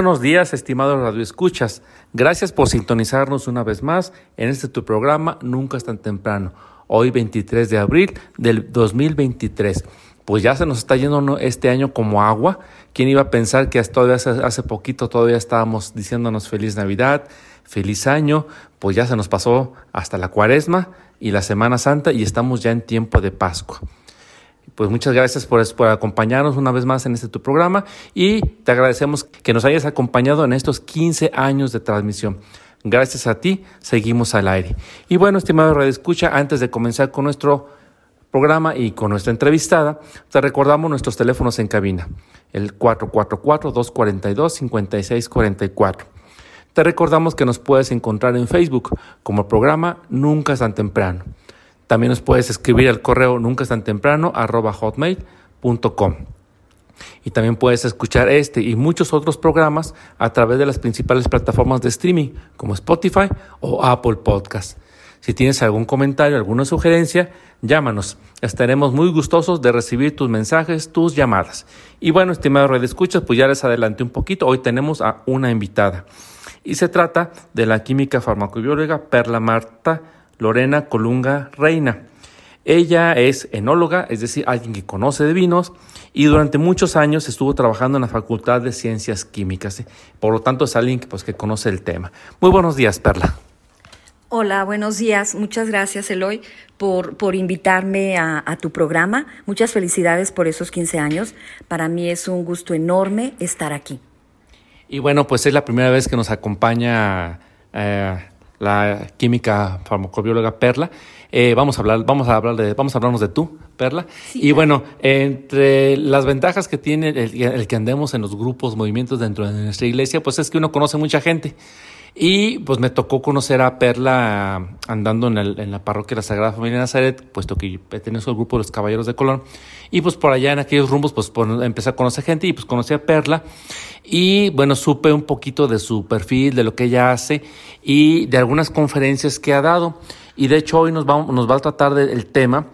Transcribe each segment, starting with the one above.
Buenos días, estimados radioescuchas. Gracias por sintonizarnos una vez más en este tu programa Nunca es tan temprano. Hoy 23 de abril del 2023. Pues ya se nos está yendo este año como agua. ¿Quién iba a pensar que hasta hace, hace poquito todavía estábamos diciéndonos feliz Navidad, feliz año? Pues ya se nos pasó hasta la cuaresma y la Semana Santa y estamos ya en tiempo de Pascua pues muchas gracias por, acompañarnos una vez más en este tu programa y te agradecemos que nos hayas acompañado en estos 15 años de transmisión. Gracias a ti, seguimos al aire. Y bueno, estimado Radio Escucha, antes de comenzar con nuestro programa y con nuestra entrevistada, te recordamos nuestros teléfonos en cabina, el 444-242-5644. Te recordamos que nos puedes encontrar en Facebook como programa Nunca es tan temprano. También nos puedes escribir al correo nunca tan temprano hotmail.com. Y también puedes escuchar este y muchos otros programas a través de las principales plataformas de streaming como Spotify o Apple Podcast. Si tienes algún comentario, alguna sugerencia, llámanos. Estaremos muy gustosos de recibir tus mensajes, tus llamadas. Y bueno, estimado Red Escuchas, pues ya les adelanté un poquito. Hoy tenemos a una invitada. Y se trata de la química farmacobióloga Perla Marta Lorena Colunga Reina. Ella es enóloga, es decir, alguien que conoce de vinos y durante muchos años estuvo trabajando en la Facultad de Ciencias Químicas. Por lo tanto, es alguien que, pues, que conoce el tema. Muy buenos días, Perla. Hola, buenos días. Muchas gracias, Eloy, por, por invitarme a, tu programa. Muchas felicidades por esos 15 años. Para mí es un gusto enorme estar aquí. Y bueno, pues es la primera vez que nos acompaña eh, la química farmacobióloga Perla. Eh, vamos a hablar, vamos a hablar de, vamos a hablarnos de tú, Perla. y bueno, entre las ventajas que tiene el, que andemos en los grupos, movimientos dentro de nuestra iglesia, pues es que uno conoce mucha gente. Y pues me tocó conocer a Perla andando en, en, la parroquia de la Sagrada Familia de Nazaret, puesto que pertenezco al grupo de los Caballeros de Colón. Y pues por allá en aquellos rumbos, pues empecé a conocer gente y pues conocí a Perla. Y bueno, supe un poquito de su perfil, de lo que ella hace y de algunas conferencias que ha dado. Y de hecho hoy nos, vamos, nos va a tratar del tema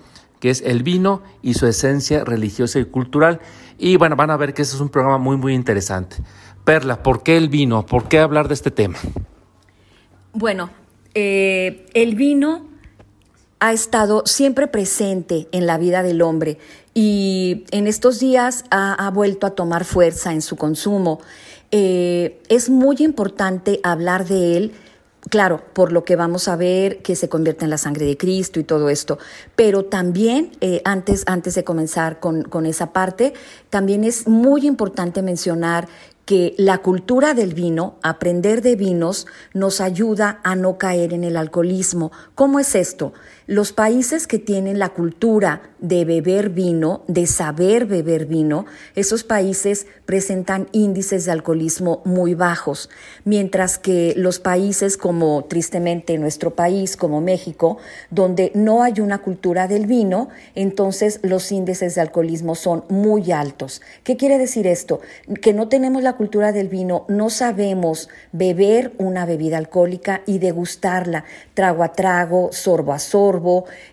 que es el vino y su esencia religiosa y cultural. Y bueno, van a ver que ese es un programa muy, muy interesante. Perla, ¿por qué el vino? ¿Por qué hablar de este tema? Bueno, eh, el vino ha estado siempre presente en la vida del hombre y en estos días ha, vuelto a tomar fuerza en su consumo. Eh, es muy importante hablar de él claro, por lo que vamos a ver que se convierte en la sangre de Cristo y todo esto, pero también, eh, antes, antes de comenzar con, con esa parte, también es muy importante mencionar que la cultura del vino, aprender de vinos, nos ayuda a no caer en el alcoholismo. ¿Cómo es esto? Los países que tienen la cultura de beber vino, de saber beber vino, esos países presentan índices de alcoholismo muy bajos, mientras que los países como tristemente nuestro país, como México, donde no hay una cultura del vino, entonces los índices de alcoholismo son muy altos. ¿Qué quiere decir esto? Que no tenemos la cultura del vino, no sabemos beber una bebida alcohólica y degustarla trago a trago, sorbo a sorbo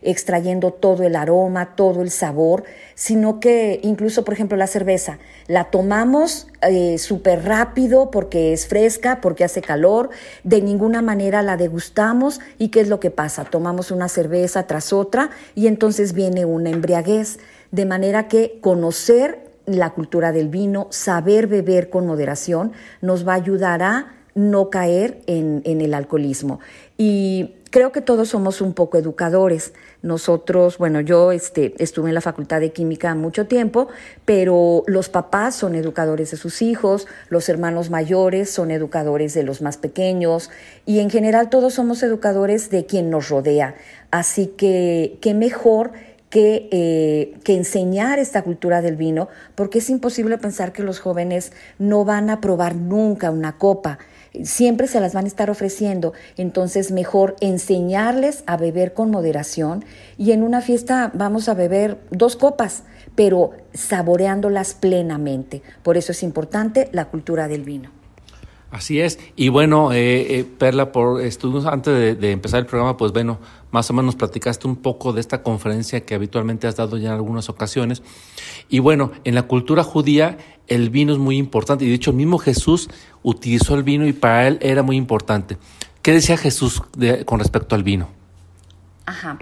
extrayendo todo el aroma, todo el sabor, sino que incluso, por ejemplo, la cerveza, la tomamos eh, súper rápido porque es fresca, porque hace calor, de ninguna manera la degustamos y ¿qué es lo que pasa? Tomamos una cerveza tras otra y entonces viene una embriaguez, de manera que conocer la cultura del vino, saber beber con moderación, nos va a ayudar a no caer en, en el alcoholismo. Y creo que todos somos un poco educadores. Nosotros, bueno, yo este, estuve en la Facultad de Química mucho tiempo, pero los papás son educadores de sus hijos, los hermanos mayores son educadores de los más pequeños y en general todos somos educadores de quien nos rodea. Así que qué mejor que, eh, que, enseñar esta cultura del vino, porque es imposible pensar que los jóvenes no van a probar nunca una copa siempre se las van a estar ofreciendo. Entonces, mejor enseñarles a beber con moderación y en una fiesta vamos a beber dos copas, pero saboreándolas plenamente. Por eso es importante la cultura del vino. Así es. Y bueno, eh, eh, Perla, por estudios antes de, empezar el programa, pues bueno, más o menos platicaste un poco de esta conferencia que habitualmente has dado ya en algunas ocasiones. Y bueno, en la cultura judía el vino es muy importante. Y de hecho, el mismo Jesús utilizó el vino y para él era muy importante. ¿Qué decía Jesús con respecto al vino? Ajá.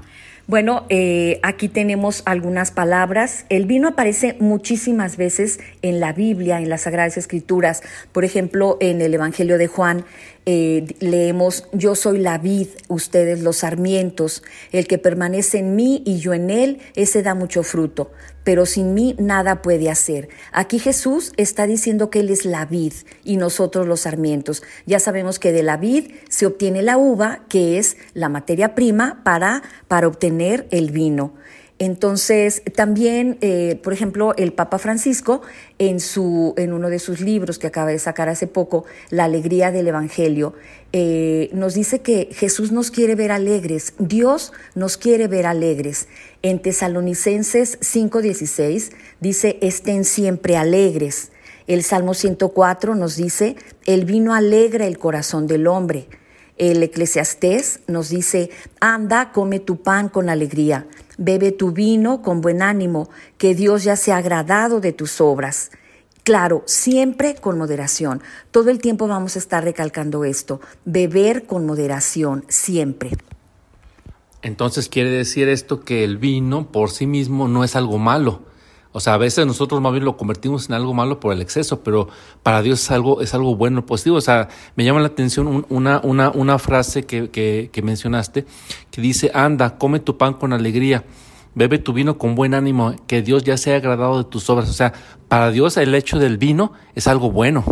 Bueno, eh, aquí tenemos algunas palabras. El vino aparece muchísimas veces en la Biblia, en las Sagradas Escrituras. Por ejemplo, en el Evangelio de Juan eh, leemos, yo soy la vid, ustedes los sarmientos. El que permanece en mí y yo en él, ese da mucho fruto. Pero sin mí nada puede hacer. Aquí Jesús está diciendo que Él es la vid y nosotros los sarmientos. Ya sabemos que de la vid se obtiene la uva, que es la materia prima para, para obtener el vino. Entonces, también, eh, por ejemplo, el Papa Francisco, en, su, en uno de sus libros que acaba de sacar hace poco, La alegría del Evangelio, eh, nos dice que Jesús nos quiere ver alegres, Dios nos quiere ver alegres. En Tesalonicenses 5:16 dice, estén siempre alegres. El Salmo 104 nos dice, el vino alegra el corazón del hombre. El eclesiastés nos dice, anda, come tu pan con alegría, bebe tu vino con buen ánimo, que Dios ya se ha agradado de tus obras. Claro, siempre con moderación. Todo el tiempo vamos a estar recalcando esto. Beber con moderación, siempre. Entonces quiere decir esto que el vino por sí mismo no es algo malo o sea, a veces nosotros más bien lo convertimos en algo malo por el exceso, pero para Dios es algo, es algo bueno, positivo. O sea, me llama la atención una, una, una frase que, que, que mencionaste que dice, anda, come tu pan con alegría, bebe tu vino con buen ánimo, que Dios ya se ha agradado de tus obras. O sea, para Dios el hecho del vino es algo bueno.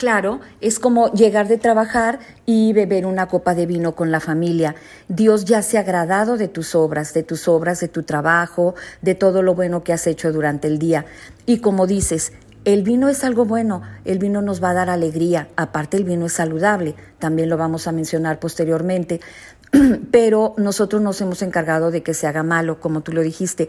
Claro, es como llegar de trabajar y beber una copa de vino con la familia. Dios ya se ha agradado de tus obras, de tus obras, de tu trabajo, de todo lo bueno que has hecho durante el día. Y como dices, el vino es algo bueno, el vino nos va a dar alegría, aparte el vino es saludable, también lo vamos a mencionar posteriormente, pero nosotros nos hemos encargado de que se haga malo, como tú lo dijiste.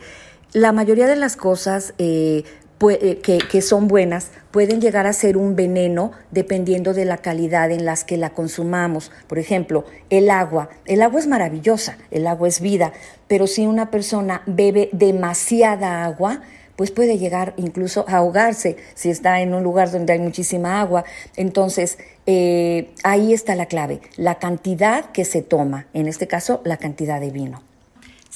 La mayoría de las cosas eh, eh, que, son buenas pueden llegar a ser un veneno dependiendo de la calidad en las que la consumamos. Por ejemplo, el agua. El agua es maravillosa, el agua es vida, pero si una persona bebe demasiada agua, pues puede llegar incluso a ahogarse si está en un lugar donde hay muchísima agua. Entonces, eh, ahí está la clave, la cantidad que se toma, en este caso, la cantidad de vino.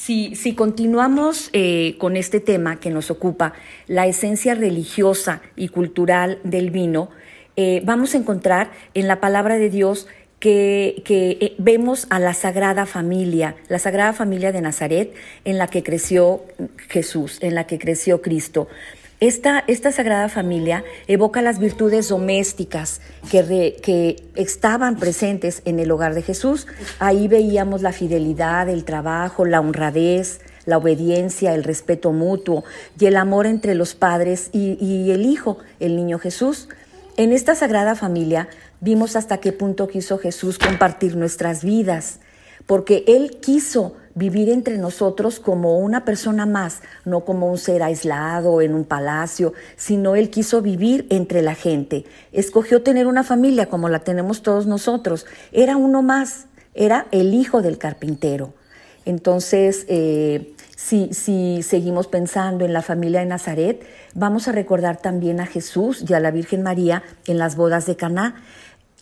Si, continuamos eh, con este tema que nos ocupa, la esencia religiosa y cultural del vino, eh, vamos a encontrar en la palabra de Dios que, que, eh, vemos a la Sagrada Familia, la Sagrada Familia de Nazaret, en la que creció Jesús, en la que creció Cristo. Esta, esta Sagrada Familia evoca las virtudes domésticas que, que estaban presentes en el hogar de Jesús. Ahí veíamos la fidelidad, el trabajo, la honradez, la obediencia, el respeto mutuo y el amor entre los padres y, y el Hijo, el niño Jesús. En esta Sagrada Familia vimos hasta qué punto quiso Jesús compartir nuestras vidas, porque Él quiso vivir entre nosotros como una persona más, no como un ser aislado en un palacio, sino Él quiso vivir entre la gente. Escogió tener una familia como la tenemos todos nosotros. Era uno más, era el hijo del carpintero. Entonces, eh, si, si seguimos pensando en la familia de Nazaret, vamos a recordar también a Jesús y a la Virgen María en las bodas de Caná.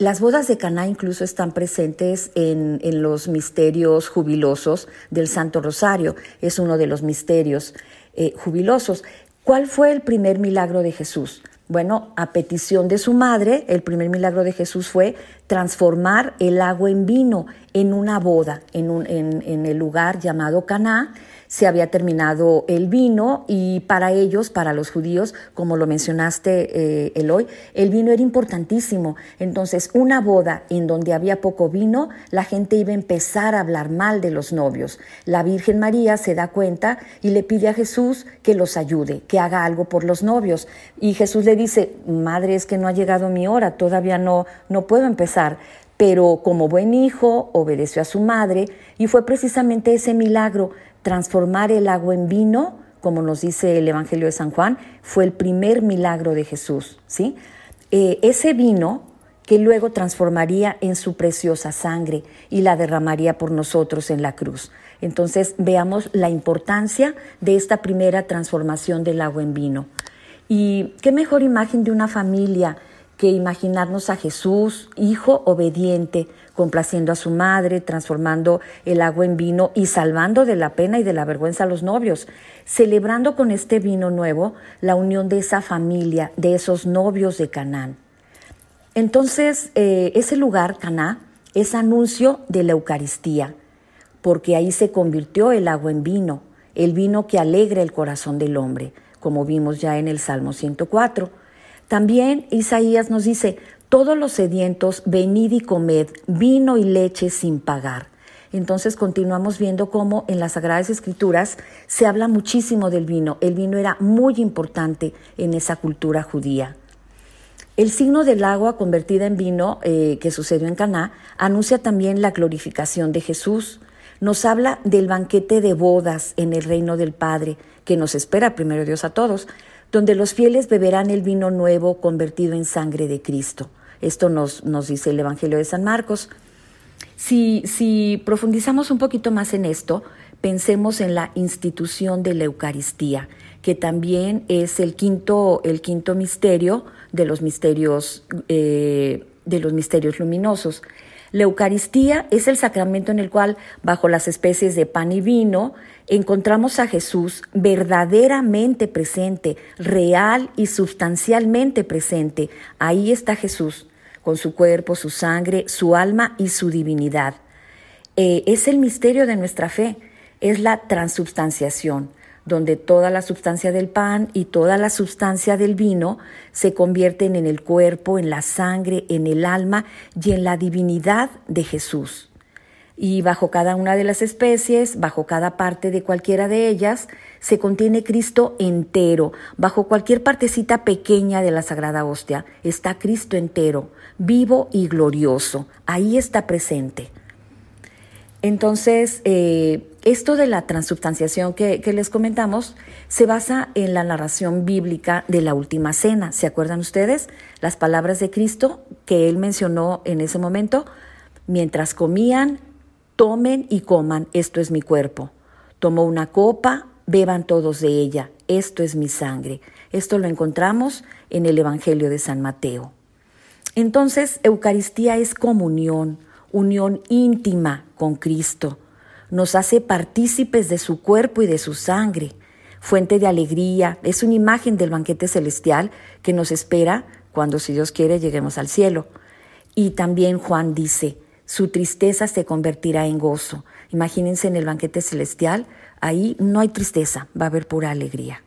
Las bodas de Caná incluso están presentes en, los misterios jubilosos del Santo Rosario. Es uno de los misterios eh, jubilosos. ¿Cuál fue el primer milagro de Jesús? Bueno, a petición de su madre, el primer milagro de Jesús fue transformar el agua en vino en una boda, en, un, en el lugar llamado Caná, se había terminado el vino y para ellos, para los judíos, como lo mencionaste eh, Eloy, el vino era importantísimo. Entonces, una boda en donde había poco vino, la gente iba a empezar a hablar mal de los novios. La Virgen María se da cuenta y le pide a Jesús que los ayude, que haga algo por los novios. Y Jesús le dice, Madre, es que no ha llegado mi hora, todavía no, no puedo empezar pero como buen hijo obedeció a su madre y fue precisamente ese milagro transformar el agua en vino, como nos dice el Evangelio de San Juan, fue el primer milagro de Jesús. ¿sí? Eh, ese vino que luego transformaría en su preciosa sangre y la derramaría por nosotros en la cruz. Entonces veamos la importancia de esta primera transformación del agua en vino. Y qué mejor imagen de una familia que imaginarnos a Jesús, hijo obediente, complaciendo a su madre, transformando el agua en vino y salvando de la pena y de la vergüenza a los novios, celebrando con este vino nuevo la unión de esa familia, de esos novios de Canaán. Entonces, eh, ese lugar, Caná, es anuncio de la Eucaristía, porque ahí se convirtió el agua en vino, el vino que alegra el corazón del hombre, como vimos ya en el Salmo 104. También Isaías nos dice, todos los sedientos, venid y comed vino y leche sin pagar. Entonces continuamos viendo cómo en las Sagradas Escrituras se habla muchísimo del vino. El vino era muy importante en esa cultura judía. El signo del agua convertida en vino eh, que sucedió en Caná anuncia también la glorificación de Jesús. Nos habla del banquete de bodas en el reino del Padre que nos espera primero Dios a todos, donde los fieles beberán el vino nuevo convertido en sangre de Cristo. Esto nos, nos dice el Evangelio de San Marcos. Si, si profundizamos un poquito más en esto, pensemos en la institución de la Eucaristía, que también es el quinto, el quinto misterio de los misterios, eh, de los misterios luminosos. La Eucaristía es el sacramento en el cual, bajo las especies de pan y vino, encontramos a Jesús verdaderamente presente, real y sustancialmente presente. Ahí está Jesús, con su cuerpo, su sangre, su alma y su divinidad. Eh, es el misterio de nuestra fe, es la transubstanciación, donde toda la sustancia del pan y toda la sustancia del vino se convierten en el cuerpo, en la sangre, en el alma y en la divinidad de Jesús. Y bajo cada una de las especies, bajo cada parte de cualquiera de ellas, se contiene Cristo entero. Bajo cualquier partecita pequeña de la Sagrada Hostia está Cristo entero, vivo y glorioso. Ahí está presente. Entonces, eh, esto de la transubstanciación que, que, les comentamos se basa en la narración bíblica de la última cena. ¿Se acuerdan ustedes? Las palabras de Cristo que él mencionó en ese momento. Mientras comían, tomen y coman, esto es mi cuerpo. Tomó una copa, beban todos de ella, esto es mi sangre. Esto lo encontramos en el Evangelio de San Mateo. Entonces, Eucaristía es comunión, unión íntima con Cristo. Nos hace partícipes de su cuerpo y de su sangre. Fuente de alegría, es una imagen del banquete celestial que nos espera cuando, si Dios quiere, lleguemos al cielo. Y también Juan dice, su tristeza se convertirá en gozo. Imagínense en el banquete celestial, ahí no hay tristeza, va a haber pura alegría.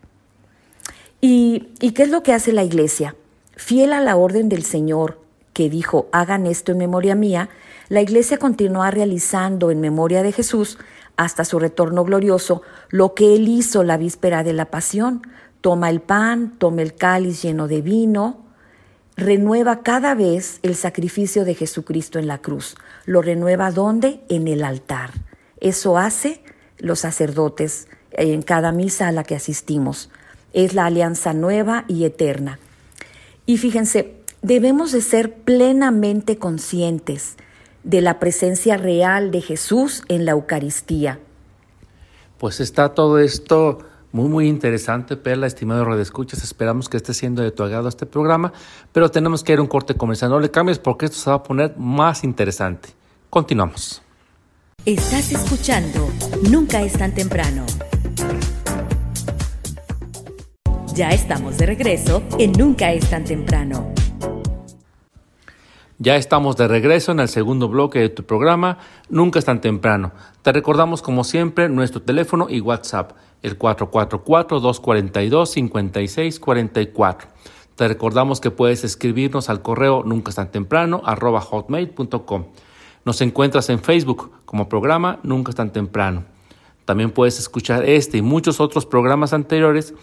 ¿Y, ¿Y qué es lo que hace la iglesia? Fiel a la orden del Señor, que dijo, hagan esto en memoria mía, la Iglesia continúa realizando en memoria de Jesús, hasta su retorno glorioso, lo que él hizo la víspera de la pasión. Toma el pan, toma el cáliz lleno de vino, renueva cada vez el sacrificio de Jesucristo en la cruz. ¿Lo renueva dónde? En el altar. Eso hace los sacerdotes en cada misa a la que asistimos. Es la alianza nueva y eterna. Y fíjense, debemos de ser plenamente conscientes de la presencia real de Jesús en la Eucaristía. Pues está todo esto muy, muy interesante, Perla, estimado Radio Escuchas. Esperamos que esté siendo de tu agrado este programa, pero tenemos que ir a un corte comercial. No le cambies porque esto se va a poner más interesante. Continuamos. Estás escuchando Nunca es tan temprano. Ya estamos de regreso en Nunca es tan temprano. Ya estamos de regreso en el segundo bloque de tu programa, Nunca es tan temprano. Te recordamos como siempre nuestro teléfono y WhatsApp, el 444-242-5644. Te recordamos que puedes escribirnos al correo nunca es tan temprano hotmail.com. Nos encuentras en Facebook como programa Nunca es tan temprano. También puedes escuchar este y muchos otros programas anteriores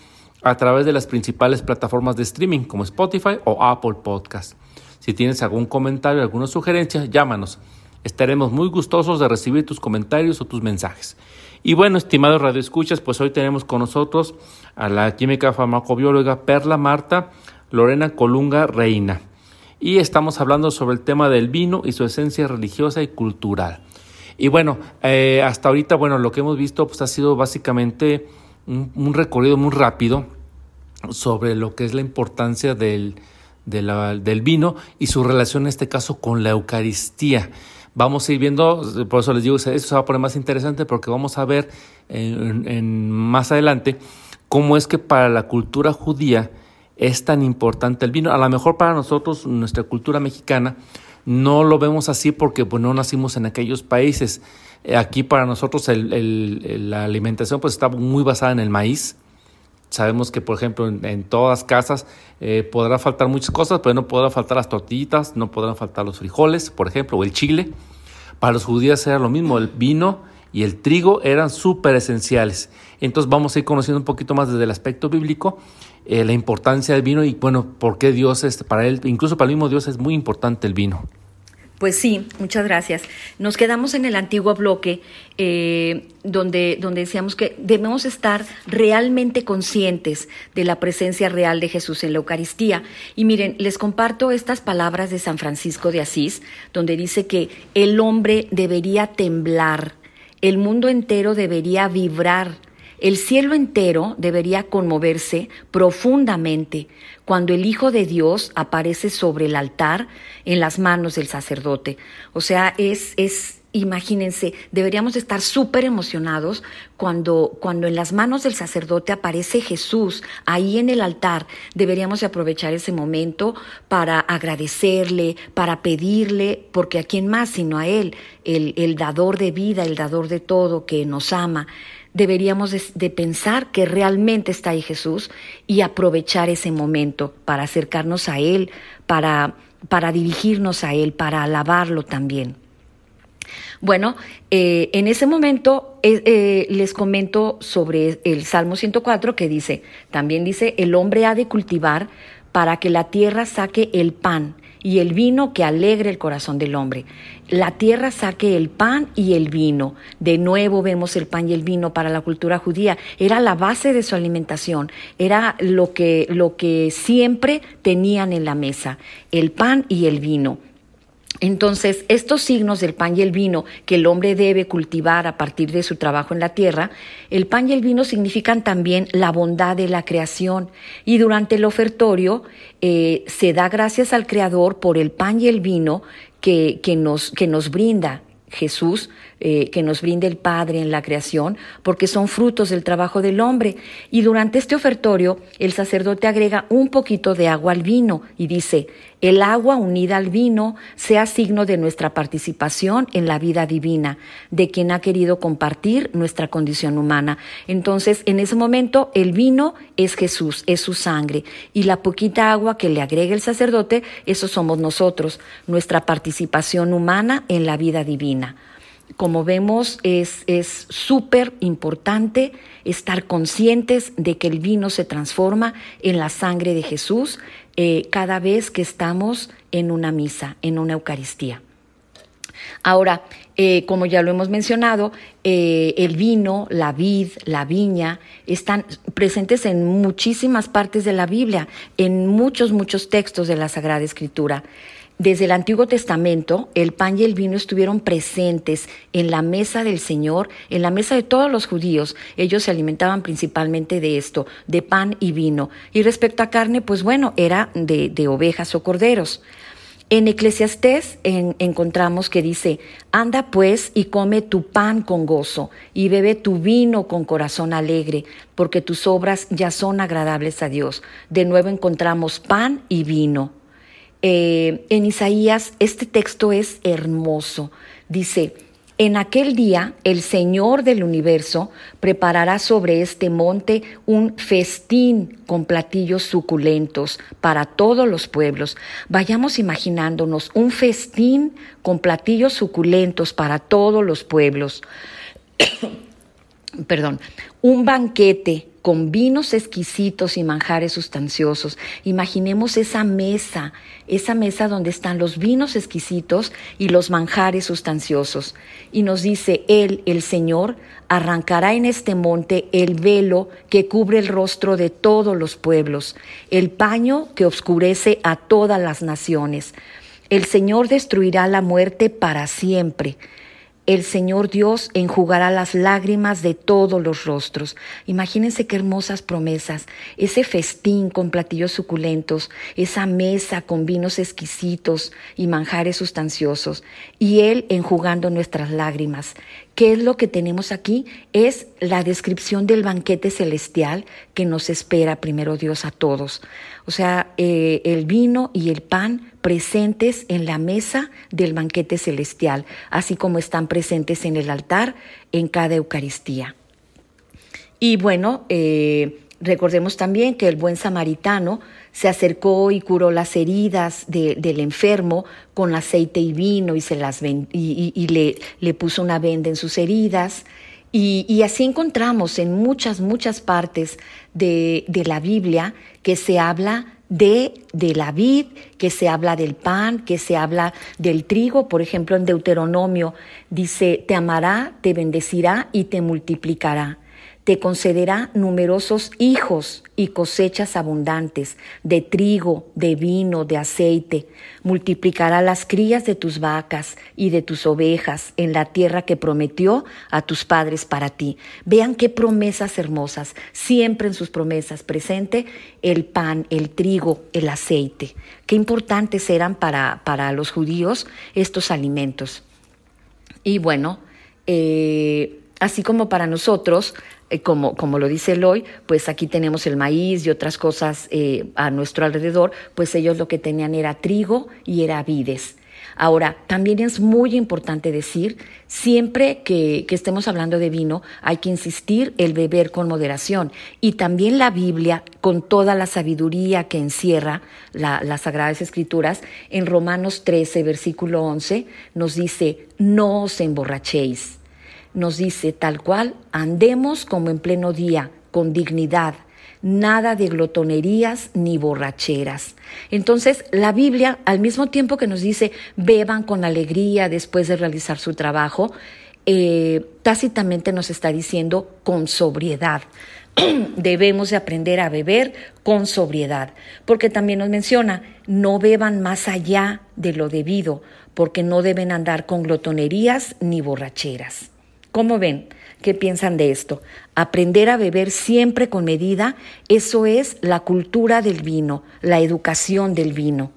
a través de las principales plataformas de streaming como Spotify o Apple Podcast. Si tienes algún comentario, alguna sugerencia, llámanos. Estaremos muy gustosos de recibir tus comentarios o tus mensajes. Y bueno, estimados radioescuchas, pues hoy tenemos con nosotros a la química farmacobióloga Perla Marta Lorena Colunga Reina. Y estamos hablando sobre el tema del vino y su esencia religiosa y cultural. Y bueno, eh, hasta ahorita, bueno, lo que hemos visto pues ha sido básicamente un, un recorrido muy rápido sobre lo que es la importancia del, del vino y su relación en este caso con la Eucaristía. Vamos a ir viendo, por eso les digo, eso se va a poner más interesante porque vamos a ver en, más adelante cómo es que para la cultura judía es tan importante el vino. A lo mejor para nosotros, nuestra cultura mexicana, no lo vemos así porque pues, no nacimos en aquellos países. Aquí para nosotros la alimentación pues está muy basada en el maíz, Sabemos que, por ejemplo, en, todas casas eh, podrá faltar muchas cosas, pero no podrá faltar las tortillitas, no podrán faltar los frijoles, por ejemplo, o el chile. Para los judíos era lo mismo, el vino y el trigo eran súper esenciales. Entonces vamos a ir conociendo un poquito más desde el aspecto bíblico eh, la importancia del vino y, bueno, por qué Dios, es, para él, incluso para el mismo Dios es muy importante el vino. Pues sí, muchas gracias. Nos quedamos en el antiguo bloque eh, donde, donde decíamos que debemos estar realmente conscientes de la presencia real de Jesús en la Eucaristía. Y miren, les comparto estas palabras de San Francisco de Asís, donde dice que el hombre debería temblar, el mundo entero debería vibrar el cielo entero debería conmoverse profundamente cuando el Hijo de Dios aparece sobre el altar en las manos del sacerdote. O sea, es, es imagínense, deberíamos estar súper emocionados cuando, cuando en las manos del sacerdote aparece Jesús ahí en el altar. Deberíamos aprovechar ese momento para agradecerle, para pedirle, porque a quién más sino a Él, el, el dador de vida, el dador de todo, que nos ama deberíamos de, pensar que realmente está ahí Jesús y aprovechar ese momento para acercarnos a Él, para, para dirigirnos a Él, para alabarlo también. Bueno, eh, en ese momento eh, eh, les comento sobre el Salmo 104 que dice, también dice, el hombre ha de cultivar para que la tierra saque el pan y el vino que alegre el corazón del hombre. La tierra saque el pan y el vino. De nuevo vemos el pan y el vino para la cultura judía. Era la base de su alimentación, era lo que, lo que siempre tenían en la mesa, el pan y el vino. Entonces, estos signos del pan y el vino que el hombre debe cultivar a partir de su trabajo en la tierra, el pan y el vino significan también la bondad de la creación. Y durante el ofertorio eh, se da gracias al Creador por el pan y el vino que, que, nos, que nos brinda Jesús, eh, que nos brinde el Padre en la creación, porque son frutos del trabajo del hombre. Y durante este ofertorio, el sacerdote agrega un poquito de agua al vino y dice, el agua unida al vino sea signo de nuestra participación en la vida divina, de quien ha querido compartir nuestra condición humana. Entonces, en ese momento, el vino es Jesús, es su sangre, y la poquita agua que le agrega el sacerdote, eso somos nosotros, nuestra participación humana en la vida divina. Como vemos, es súper importante estar conscientes de que el vino se transforma en la sangre de Jesús eh, cada vez que estamos en una misa, en una Eucaristía. Ahora, eh, como ya lo hemos mencionado, eh, el vino, la vid, la viña están presentes en muchísimas partes de la Biblia, en muchos, muchos textos de la Sagrada Escritura. Desde el Antiguo Testamento, el pan y el vino estuvieron presentes en la mesa del Señor, en la mesa de todos los judíos. Ellos se alimentaban principalmente de esto, de pan y vino. Y respecto a carne, pues bueno, era de, ovejas o corderos. En Eclesiastés encontramos que dice, anda pues y come tu pan con gozo y bebe tu vino con corazón alegre, porque tus obras ya son agradables a Dios. De nuevo encontramos pan y vino. Eh, en Isaías este texto es hermoso. Dice, en aquel día el Señor del universo preparará sobre este monte un festín con platillos suculentos para todos los pueblos. Vayamos imaginándonos un festín con platillos suculentos para todos los pueblos. Perdón, un banquete con vinos exquisitos y manjares sustanciosos. Imaginemos esa mesa, esa mesa donde están los vinos exquisitos y los manjares sustanciosos. Y nos dice, Él, el Señor, arrancará en este monte el velo que cubre el rostro de todos los pueblos, el paño que oscurece a todas las naciones. El Señor destruirá la muerte para siempre el Señor Dios enjugará las lágrimas de todos los rostros. Imagínense qué hermosas promesas. Ese festín con platillos suculentos, esa mesa con vinos exquisitos y manjares sustanciosos, y Él enjugando nuestras lágrimas. ¿Qué es lo que tenemos aquí? Es la descripción del banquete celestial que nos espera primero Dios a todos. O sea, eh, el vino y el pan presentes en la mesa del banquete celestial, así como están presentes en el altar en cada Eucaristía. Y bueno, eh, recordemos también que el buen samaritano se acercó y curó las heridas del enfermo con aceite y vino y, se las y, le, le, puso una venda en sus heridas. Y, así encontramos en muchas, muchas partes de, de la Biblia que se habla de, de la vid, que se habla del pan, que se habla del trigo. Por ejemplo, en Deuteronomio dice, te amará, te bendecirá y te multiplicará te concederá numerosos hijos y cosechas abundantes de trigo, de vino, de aceite. Multiplicará las crías de tus vacas y de tus ovejas en la tierra que prometió a tus padres para ti. Vean qué promesas hermosas, siempre en sus promesas presente el pan, el trigo, el aceite. Qué importantes eran para, para los judíos estos alimentos. Y bueno, eh, así como para nosotros, eh, como, como lo dice Eloy, pues aquí tenemos el maíz y otras cosas eh, a nuestro alrededor, pues ellos lo que tenían era trigo y era vides. Ahora, también es muy importante decir, siempre que, estemos hablando de vino, hay que insistir el beber con moderación. Y también la Biblia, con toda la sabiduría que encierra las Sagradas Escrituras, en Romanos 13, versículo 11, nos dice, no os emborrachéis nos dice tal cual, andemos como en pleno día, con dignidad, nada de glotonerías ni borracheras. Entonces, la Biblia, al mismo tiempo que nos dice, beban con alegría después de realizar su trabajo, eh, tácitamente nos está diciendo con sobriedad. Debemos de aprender a beber con sobriedad, porque también nos menciona, no beban más allá de lo debido, porque no deben andar con glotonerías ni borracheras. ¿Cómo ven? ¿Qué piensan de esto? Aprender a beber siempre con medida, eso es la cultura del vino, la educación del vino.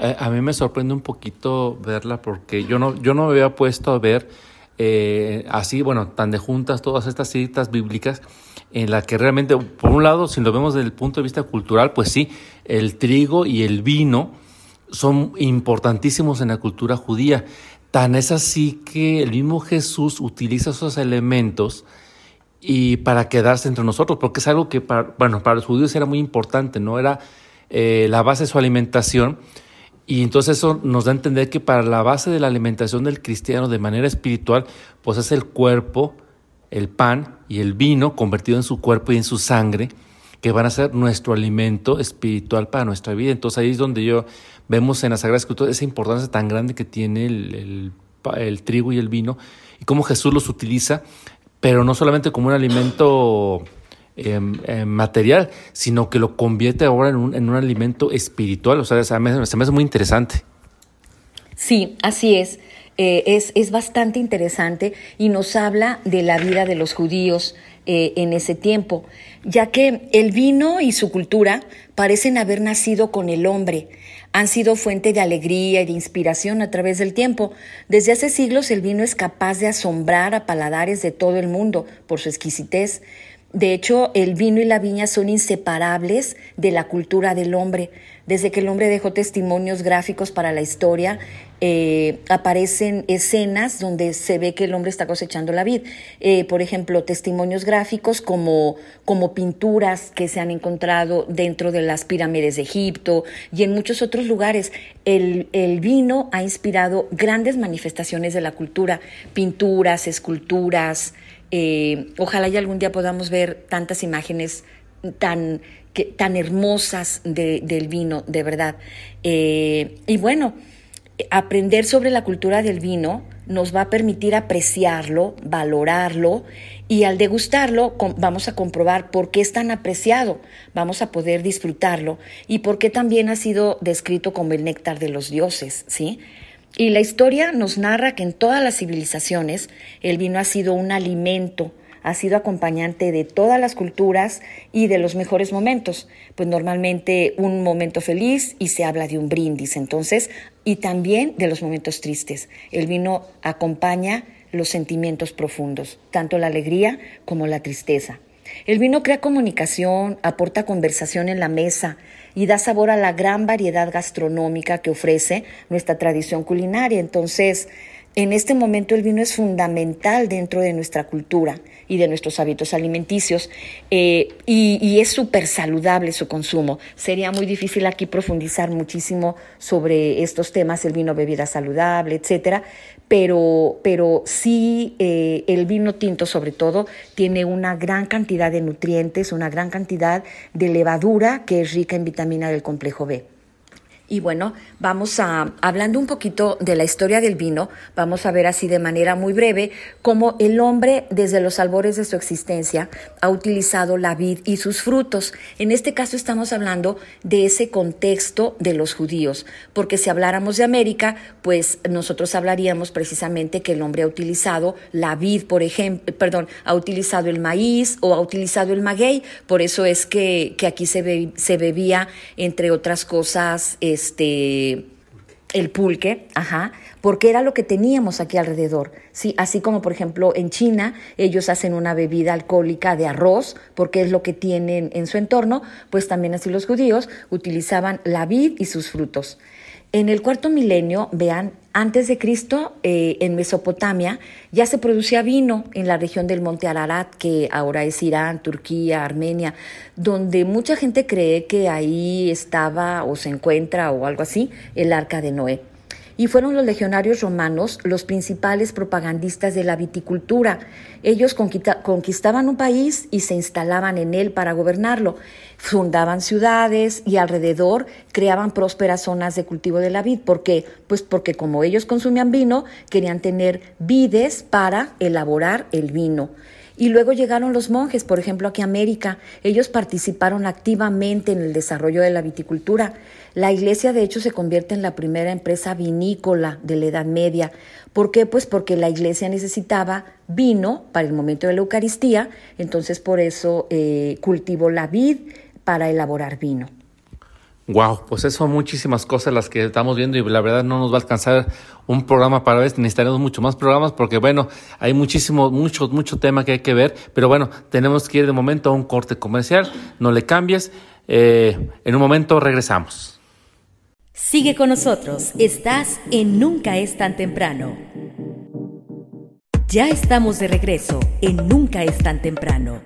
Eh, a mí me sorprende un poquito verla porque yo no, yo no me había puesto a ver eh, así, bueno, tan de juntas todas estas citas bíblicas en la que realmente, por un lado, si lo vemos desde el punto de vista cultural, pues sí, el trigo y el vino son importantísimos en la cultura judía. Tan es así que el mismo Jesús utiliza esos elementos y para quedarse entre nosotros, porque es algo que para, bueno, para los judíos era muy importante, ¿no? Era eh, la base de su alimentación. Y entonces eso nos da a entender que para la base de la alimentación del cristiano de manera espiritual, pues es el cuerpo, el pan y el vino convertido en su cuerpo y en su sangre, que van a ser nuestro alimento espiritual para nuestra vida. Entonces ahí es donde yo vemos en la Sagrada Escritura esa importancia tan grande que tiene el, trigo y el vino y cómo Jesús los utiliza, pero no solamente como un alimento em, em, material, sino que lo convierte ahora en un, en un alimento espiritual. O sea, se me, se me hace muy interesante. Sí, así es. Eh, es, es, bastante interesante y nos habla de la vida de los judíos eh, en ese tiempo, ya que el vino y su cultura parecen haber nacido con el hombre, han sido fuente de alegría y de inspiración a través del tiempo. Desde hace siglos el vino es capaz de asombrar a paladares de todo el mundo por su exquisitez. De hecho, el vino y la viña son inseparables de la cultura del hombre. Desde que el hombre dejó testimonios gráficos para la historia, eh, aparecen escenas donde se ve que el hombre está cosechando la vid. Eh, por ejemplo, testimonios gráficos como, como pinturas que se han encontrado dentro de las pirámides de Egipto y en muchos otros lugares. El, el vino ha inspirado grandes manifestaciones de la cultura, pinturas, esculturas. Eh, ojalá y algún día podamos ver tantas imágenes tan tan hermosas del vino, de verdad. Eh, y bueno, aprender sobre la cultura del vino nos va a permitir apreciarlo, valorarlo y al degustarlo vamos a comprobar por qué es tan apreciado, vamos a poder disfrutarlo y por qué también ha sido descrito como el néctar de los dioses, ¿sí? Y la historia nos narra que en todas las civilizaciones el vino ha sido un alimento, ha sido acompañante de todas las culturas y de los mejores momentos. Pues normalmente un momento feliz y se habla de un brindis, entonces, y también de los momentos tristes. El vino acompaña los sentimientos profundos, tanto la alegría como la tristeza. El vino crea comunicación, aporta conversación en la mesa y da sabor a la gran variedad gastronómica que ofrece nuestra tradición culinaria. Entonces, en este momento el vino es fundamental dentro de nuestra cultura y de nuestros hábitos alimenticios eh, y, es súper saludable su consumo. Sería muy difícil aquí profundizar muchísimo sobre estos temas, el vino, bebida saludable, etcétera, pero, pero sí eh, el vino tinto sobre todo tiene una gran cantidad de nutrientes, una gran cantidad de levadura que es rica en vitamina del complejo B. Y bueno, vamos a, hablando un poquito de la historia del vino, vamos a ver así de manera muy breve cómo el hombre desde los albores de su existencia ha utilizado la vid y sus frutos. En este caso estamos hablando de ese contexto de los judíos, porque si habláramos de América, pues nosotros hablaríamos precisamente que el hombre ha utilizado la vid, por ejemplo, perdón, ha utilizado el maíz o ha utilizado el maguey, por eso es que, que aquí se, se bebía, entre otras cosas, este, el pulque, ajá, porque era lo que teníamos aquí alrededor. Sí, así como por ejemplo en China ellos hacen una bebida alcohólica de arroz, porque es lo que tienen en su entorno, pues también así los judíos utilizaban la vid y sus frutos. En el cuarto milenio, vean, antes de Cristo, eh, en Mesopotamia, ya se producía vino en la región del Monte Ararat, que ahora es Irán, Turquía, Armenia, donde mucha gente cree que ahí estaba o se encuentra o algo así el arca de Noé y fueron los legionarios romanos los principales propagandistas de la viticultura. Ellos conquistaban un país y se instalaban en él para gobernarlo. Fundaban ciudades y alrededor creaban prósperas zonas de cultivo de la vid. ¿Por qué? Pues porque como ellos consumían vino, querían tener vides para elaborar el vino. Y luego llegaron los monjes, por ejemplo, aquí a América. Ellos participaron activamente en el desarrollo de la viticultura. La iglesia, de hecho, se convierte en la primera empresa vinícola de la Edad Media. ¿Por qué? Pues porque la iglesia necesitaba vino para el momento de la Eucaristía, entonces por eso eh, cultivó la vid para elaborar vino. Wow, pues eso son muchísimas cosas las que estamos viendo y la verdad no nos va a alcanzar un programa para ver, necesitaremos mucho más programas porque bueno, hay muchísimo, mucho, mucho tema que hay que ver, pero bueno, tenemos que ir de momento a un corte comercial, no le cambies, eh, en un momento regresamos. Sigue con nosotros, estás en Nunca es tan temprano. Ya estamos de regreso en Nunca es tan temprano.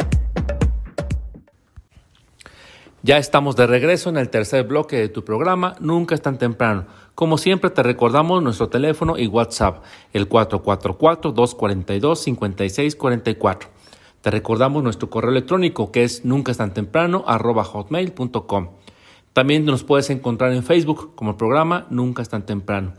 Ya estamos de regreso en el tercer bloque de tu programa, Nunca es tan temprano. Como siempre te recordamos nuestro teléfono y WhatsApp, el 444-242-5644. Te recordamos nuestro correo electrónico que es nunca es. También nos puedes encontrar en Facebook como el programa Nunca es tan temprano.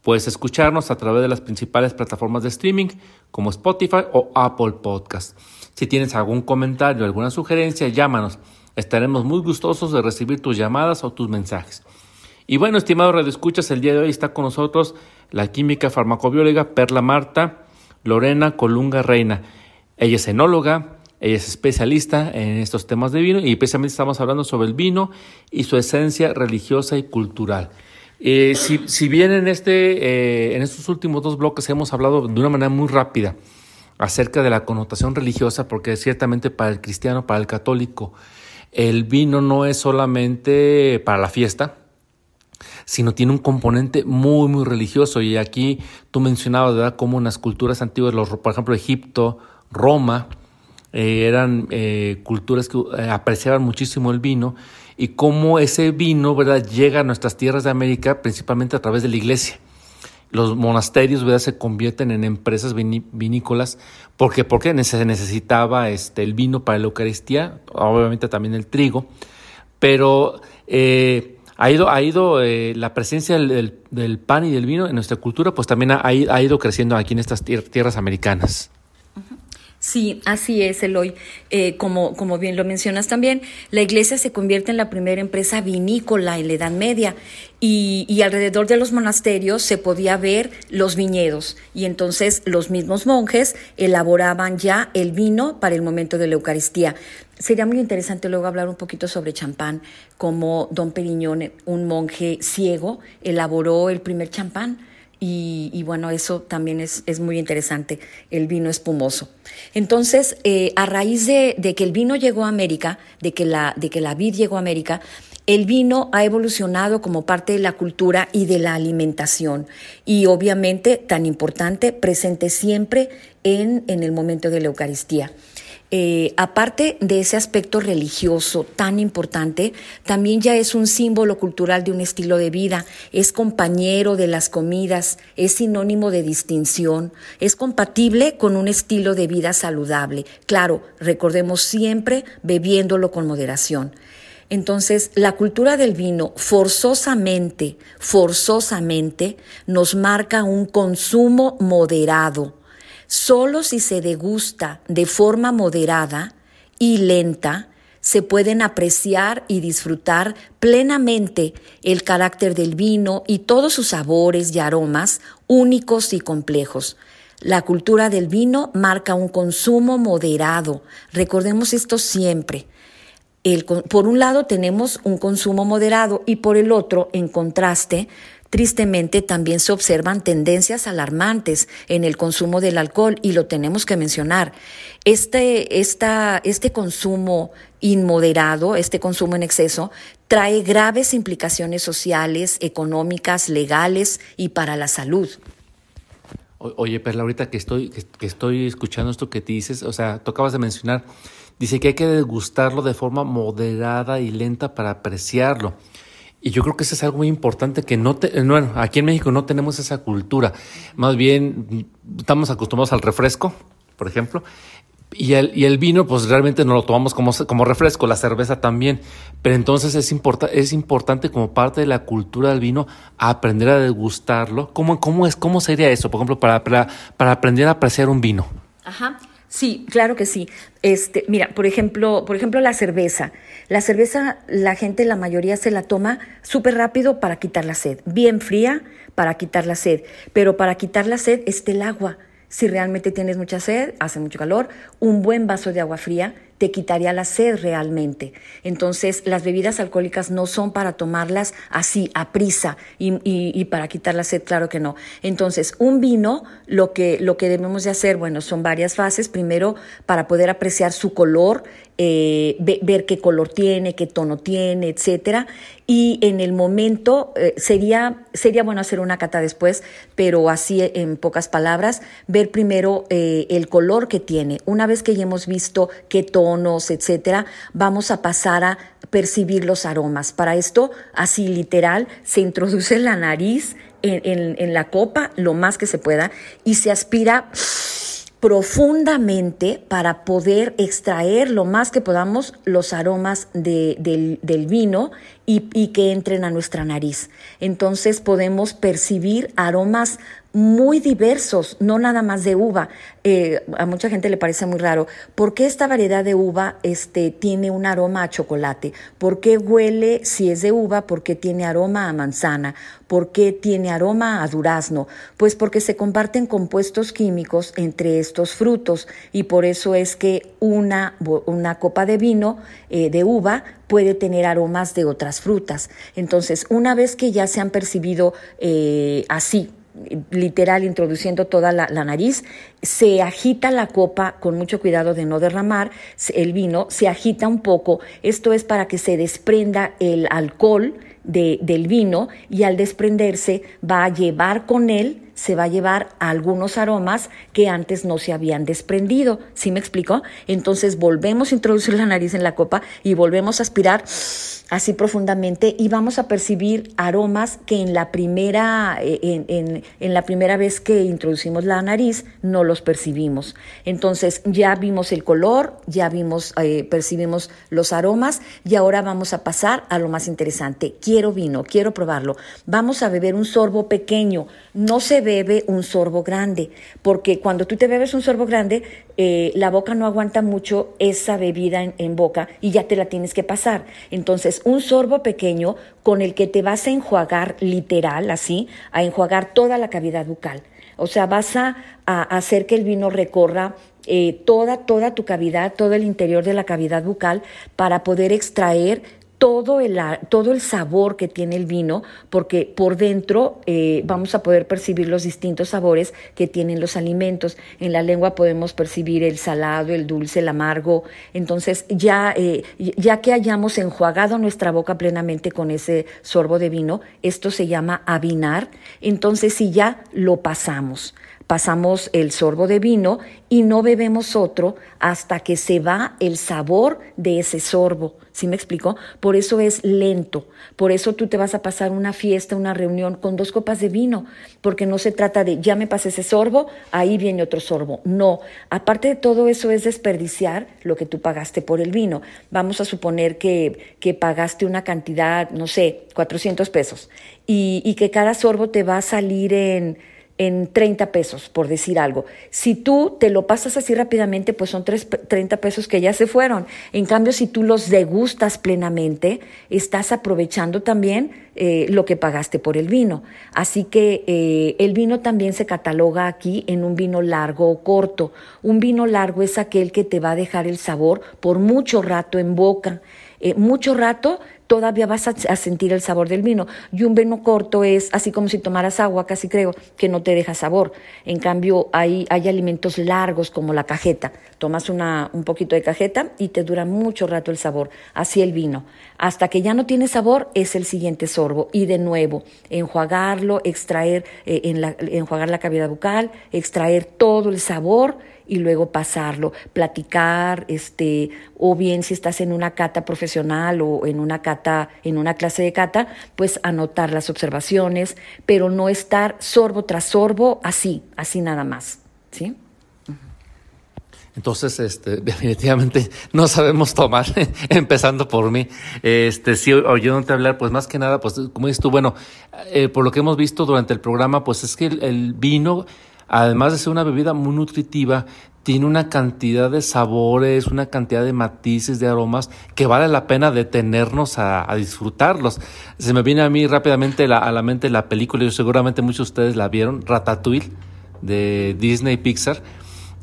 Puedes escucharnos a través de las principales plataformas de streaming como Spotify o Apple Podcast. Si tienes algún comentario, alguna sugerencia, llámanos. Estaremos muy gustosos de recibir tus llamadas o tus mensajes. Y bueno, estimado Radio Escuchas, el día de hoy está con nosotros la química farmacobióloga Perla Marta Lorena Colunga Reina. Ella es enóloga, ella es especialista en estos temas de vino y precisamente estamos hablando sobre el vino y su esencia religiosa y cultural. Eh, si, bien en, este, eh, en estos últimos dos bloques hemos hablado de una manera muy rápida acerca de la connotación religiosa, porque ciertamente para el cristiano, para el católico, el vino no es solamente para la fiesta, sino tiene un componente muy, muy religioso. Y aquí tú mencionabas, ¿verdad?, cómo en las culturas antiguas, los, por ejemplo, Egipto, Roma, eh, eran eh, culturas que eh, apreciaban muchísimo el vino y cómo ese vino, ¿verdad?, llega a nuestras tierras de América principalmente a través de la iglesia. Los monasterios, ¿verdad?, se convierten en empresas vinícolas porque, porque se necesitaba este, el vino para la Eucaristía, obviamente también el trigo, pero ha ido, ha ido la presencia del, pan y del vino en nuestra cultura, pues también ha, ha ido creciendo aquí en estas tierras americanas. Sí, así es, Eloy. Eh, como, como bien lo mencionas también, la iglesia se convierte en la primera empresa vinícola en la Edad Media y, y, alrededor de los monasterios se podía ver los viñedos y entonces los mismos monjes elaboraban ya el vino para el momento de la Eucaristía. Sería muy interesante luego hablar un poquito sobre champán, como don Periñón, un monje ciego, elaboró el primer champán y, bueno, eso también es, es, muy interesante, el vino espumoso. Entonces, eh, a raíz de, de, que el vino llegó a América, de que, la, de que la vid llegó a América, el vino ha evolucionado como parte de la cultura y de la alimentación y obviamente tan importante, presente siempre en, en el momento de la Eucaristía. Eh, aparte de ese aspecto religioso tan importante, también ya es un símbolo cultural de un estilo de vida, es compañero de las comidas, es sinónimo de distinción, es compatible con un estilo de vida saludable. Claro, recordemos siempre bebiéndolo con moderación. Entonces, la cultura del vino forzosamente, forzosamente nos marca un consumo moderado Solo si se degusta de forma moderada y lenta, se pueden apreciar y disfrutar plenamente el carácter del vino y todos sus sabores y aromas únicos y complejos. La cultura del vino marca un consumo moderado. Recordemos esto siempre. por un lado tenemos un consumo moderado y por el otro, en contraste, Tristemente, también se observan tendencias alarmantes en el consumo del alcohol y lo tenemos que mencionar. Este, esta, este consumo inmoderado, este consumo en exceso, trae graves implicaciones sociales, económicas, legales y para la salud. Oye, Perla, ahorita que estoy, que, estoy escuchando esto que te dices, o sea, tú acabas de mencionar, dice que hay que degustarlo de forma moderada y lenta para apreciarlo. Y yo creo que eso es algo muy importante que no, te, bueno, aquí en México no tenemos esa cultura. Más bien estamos acostumbrados al refresco, por ejemplo, y el, y el vino, pues realmente no lo tomamos como, como refresco, la cerveza también. Pero entonces es, es importante como parte de la cultura del vino aprender a degustarlo. ¿Cómo, cómo, es, cómo sería eso, por ejemplo, para, para, para aprender a apreciar un vino? Ajá. Sí, claro que sí. Este, mira, por ejemplo, por ejemplo, la cerveza. La cerveza, la gente, la mayoría se la toma súper rápido para quitar la sed. Bien fría para quitar la sed. Pero para quitar la sed está el agua. Si realmente tienes mucha sed, hace mucho calor, un buen vaso de agua fría te quitaría la sed realmente. Entonces, las bebidas alcohólicas no son para tomarlas así, a prisa, y, para quitar la sed, claro que no. Entonces, un vino, lo que, lo que debemos de hacer, bueno, son varias fases. Primero, para poder apreciar su color, eh, ver qué color tiene, qué tono tiene, etcétera. Y en el momento eh, sería, sería bueno hacer una cata después, pero así en pocas palabras, ver primero eh, el color que tiene. Una vez que ya hemos visto qué etcétera, vamos a pasar a percibir los aromas. Para esto, así literal, se introduce la nariz en, en la copa lo más que se pueda y se aspira profundamente para poder extraer lo más que podamos los aromas del, vino y, y, que entren a nuestra nariz. Entonces podemos percibir aromas muy diversos, no nada más de uva. Eh, a mucha gente le parece muy raro. ¿Por qué esta variedad de uva este, tiene un aroma a chocolate? ¿Por qué huele, si es de uva, por qué tiene aroma a manzana? ¿Por qué tiene aroma a durazno? Pues porque se comparten compuestos químicos entre estos frutos y por eso es que una, una copa de vino eh, de uva puede tener aromas de otras frutas. Entonces, una vez que ya se han percibido eh, así, literal introduciendo toda la, nariz, se agita la copa con mucho cuidado de no derramar el vino, se agita un poco, esto es para que se desprenda el alcohol del vino y al desprenderse va a llevar con él se va a llevar algunos aromas que antes no se habían desprendido. ¿Sí me explico? Entonces volvemos a introducir la nariz en la copa y volvemos a aspirar así profundamente y vamos a percibir aromas que en la primera, eh, en, en, la primera vez que introducimos la nariz no los percibimos. Entonces ya vimos el color, ya vimos, eh, percibimos los aromas y ahora vamos a pasar a lo más interesante. Quiero vino, quiero probarlo. Vamos a beber un sorbo pequeño. No se bebe un sorbo grande, porque cuando tú te bebes un sorbo grande, eh, la boca no aguanta mucho esa bebida en, boca y ya te la tienes que pasar. Entonces, un sorbo pequeño con el que te vas a enjuagar literal, así, a enjuagar toda la cavidad bucal. O sea, vas a, hacer que el vino recorra eh, toda, toda tu cavidad, todo el interior de la cavidad bucal para poder extraer todo el, todo el sabor que tiene el vino, porque por dentro eh, vamos a poder percibir los distintos sabores que tienen los alimentos. En la lengua podemos percibir el salado, el dulce, el amargo. Entonces, ya, eh, ya que hayamos enjuagado nuestra boca plenamente con ese sorbo de vino, esto se llama avinar, entonces si ya lo pasamos pasamos el sorbo de vino y no bebemos otro hasta que se va el sabor de ese sorbo. ¿Sí me explico? Por eso es lento. Por eso tú te vas a pasar una fiesta, una reunión con dos copas de vino, porque no se trata de ya me pasé ese sorbo, ahí viene otro sorbo. No. Aparte de todo eso es desperdiciar lo que tú pagaste por el vino. Vamos a suponer que, que pagaste una cantidad, no sé, 400 pesos, y, y que cada sorbo te va a salir en en 30 pesos, por decir algo. Si tú te lo pasas así rápidamente, pues son 30 pesos que ya se fueron. En cambio, si tú los degustas plenamente, estás aprovechando también eh, lo que pagaste por el vino. Así que eh, el vino también se cataloga aquí en un vino largo o corto. Un vino largo es aquel que te va a dejar el sabor por mucho rato en boca. Eh, mucho rato todavía vas a, sentir el sabor del vino. Y un vino corto es así como si tomaras agua, casi creo, que no te deja sabor. En cambio, hay, hay alimentos largos como la cajeta. Tomas una, un poquito de cajeta y te dura mucho rato el sabor. Así el vino. Hasta que ya no tiene sabor es el siguiente sorbo. Y de nuevo, enjuagarlo, extraer, eh, en la, enjuagar la cavidad bucal, extraer todo el sabor y luego pasarlo, platicar, este, o bien si estás en una cata profesional o en una cata, en una clase de cata, pues anotar las observaciones, pero no estar sorbo tras sorbo así, así nada más, ¿sí? Entonces, este, definitivamente no sabemos tomar, empezando por mí. Este, sí, oyéndote hablar, pues más que nada, pues como dices tú, bueno, eh, por lo que hemos visto durante el programa, pues es que el vino además de ser una bebida muy nutritiva, tiene una cantidad de sabores, una cantidad de matices, de aromas que vale la pena detenernos a, disfrutarlos. Se me viene a mí rápidamente a la mente la película, y seguramente muchos de ustedes la vieron, Ratatouille, de Disney Pixar.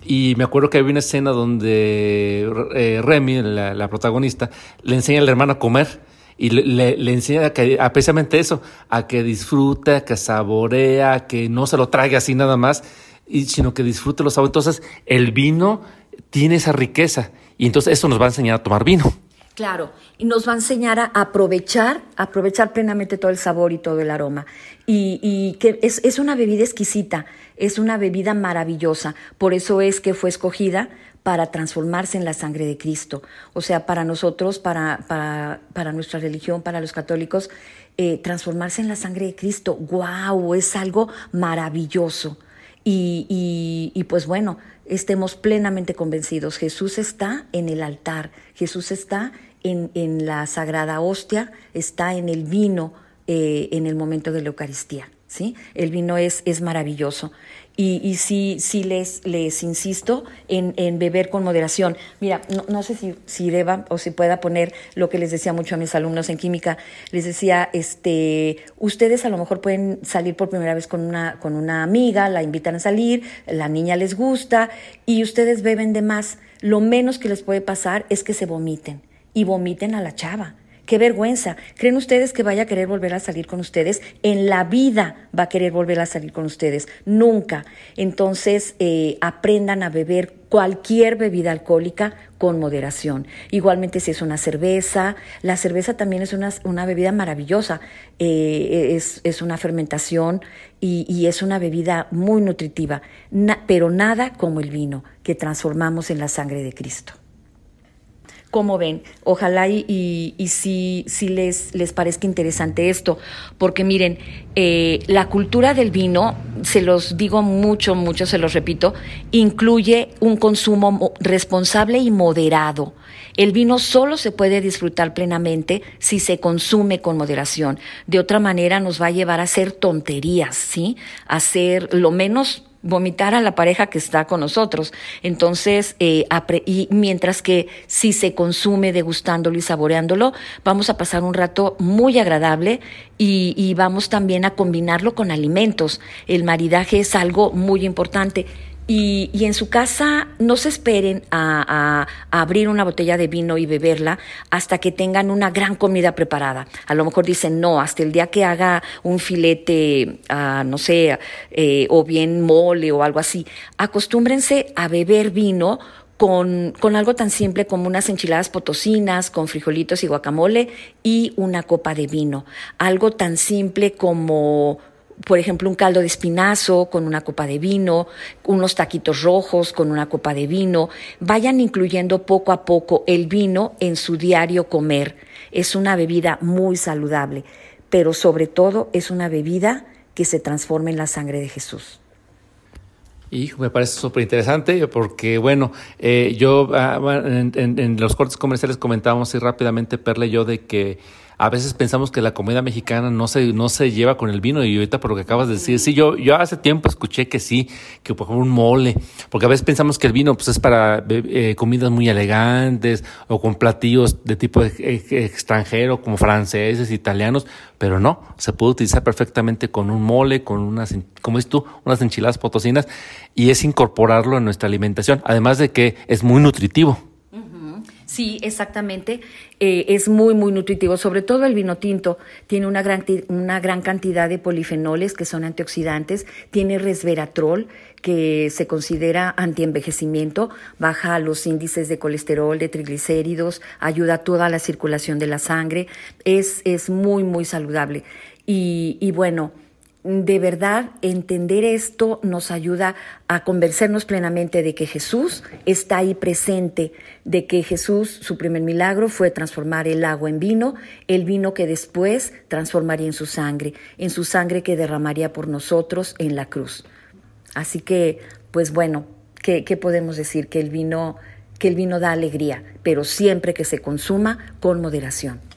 Y me acuerdo que había una escena donde eh, Remy, la, protagonista, le enseña al hermano a comer y le, le, enseña a precisamente eso, a que disfrute, a que saborea, a que no se lo trague así nada más, y, sino que disfrute los sabores. Entonces, el vino tiene esa riqueza y entonces eso nos va a enseñar a tomar vino. Claro, y nos va a enseñar a aprovechar, aprovechar plenamente todo el sabor y todo el aroma. Y, y que es, es una bebida exquisita, es una bebida maravillosa. Por eso es que fue escogida para transformarse en la sangre de Cristo. O sea, para nosotros, para, para, nuestra religión, para los católicos, eh, transformarse en la sangre de Cristo, wow, es algo maravilloso. Y, y, y, pues bueno, estemos plenamente convencidos, Jesús está en el altar, Jesús está en, en la sagrada hostia, está en el vino eh, en el momento de la Eucaristía. ¿Sí? El vino es, es maravilloso. Y, y sí, sí les, les insisto en, en beber con moderación. Mira, no, no sé si, si deba o si pueda poner lo que les decía mucho a mis alumnos en química. Les decía, este, ustedes a lo mejor pueden salir por primera vez con una, con una amiga, la invitan a salir, la niña les gusta y ustedes beben de más. Lo menos que les puede pasar es que se vomiten y vomiten a la chava Qué vergüenza. ¿Creen ustedes que vaya a querer volver a salir con ustedes? En la vida va a querer volver a salir con ustedes. Nunca. Entonces, eh, aprendan a beber cualquier bebida alcohólica con moderación. Igualmente si es una cerveza, la cerveza también es una, una bebida maravillosa, eh, es, es, una fermentación y, es una bebida muy nutritiva, pero nada como el vino que transformamos en la sangre de Cristo. ¿Cómo ven? Ojalá y, y, y si, si les, les, parezca interesante esto, porque miren, eh, la cultura del vino, se los digo mucho, mucho, se los repito, incluye un consumo responsable y moderado. El vino solo se puede disfrutar plenamente si se consume con moderación. De otra manera nos va a llevar a hacer tonterías, ¿sí? A hacer lo menos vomitar a la pareja que está con nosotros. Entonces, eh, y mientras que si se consume degustándolo y saboreándolo, vamos a pasar un rato muy agradable y, y vamos también a combinarlo con alimentos. El maridaje es algo muy importante. Y, en su casa no se esperen a, abrir una botella de vino y beberla hasta que tengan una gran comida preparada. A lo mejor dicen, no, hasta el día que haga un filete, uh, no sé, eh, o bien mole o algo así. Acostúmbrense a beber vino con, con, algo tan simple como unas enchiladas potosinas con frijolitos y guacamole y una copa de vino. Algo tan simple como por ejemplo, un caldo de espinazo con una copa de vino, unos taquitos rojos con una copa de vino. Vayan incluyendo poco a poco el vino en su diario comer. Es una bebida muy saludable, pero sobre todo es una bebida que se transforma en la sangre de Jesús. Y me parece súper interesante porque, bueno, eh, yo ah, en, en, los cortes comerciales comentábamos así rápidamente, Perle y yo, de que a veces pensamos que la comida mexicana no se, no se lleva con el vino y ahorita por lo que acabas de decir, sí, yo, yo hace tiempo escuché que sí, que por ejemplo un mole, porque a veces pensamos que el vino pues es para eh, comidas muy elegantes o con platillos de tipo extranjero como franceses, italianos, pero no, se puede utilizar perfectamente con un mole, con unas, como es tú, unas enchiladas potosinas y es incorporarlo en nuestra alimentación, además de que es muy nutritivo. Sí, exactamente. Eh, es muy, muy nutritivo. Sobre todo el vino tinto tiene una gran, una gran cantidad de polifenoles que son antioxidantes. Tiene resveratrol, que se considera antienvejecimiento, baja los índices de colesterol, de triglicéridos, ayuda a toda la circulación de la sangre. Es, es muy, muy saludable. Y, y bueno, de verdad entender esto nos ayuda a convencernos plenamente de que Jesús está ahí presente, de que Jesús, su primer milagro fue transformar el agua en vino, el vino que después transformaría en su sangre, en su sangre que derramaría por nosotros en la cruz. Así que, pues bueno, ¿qué, qué podemos decir? Que el vino, que el vino da alegría, pero siempre que se consuma con moderación.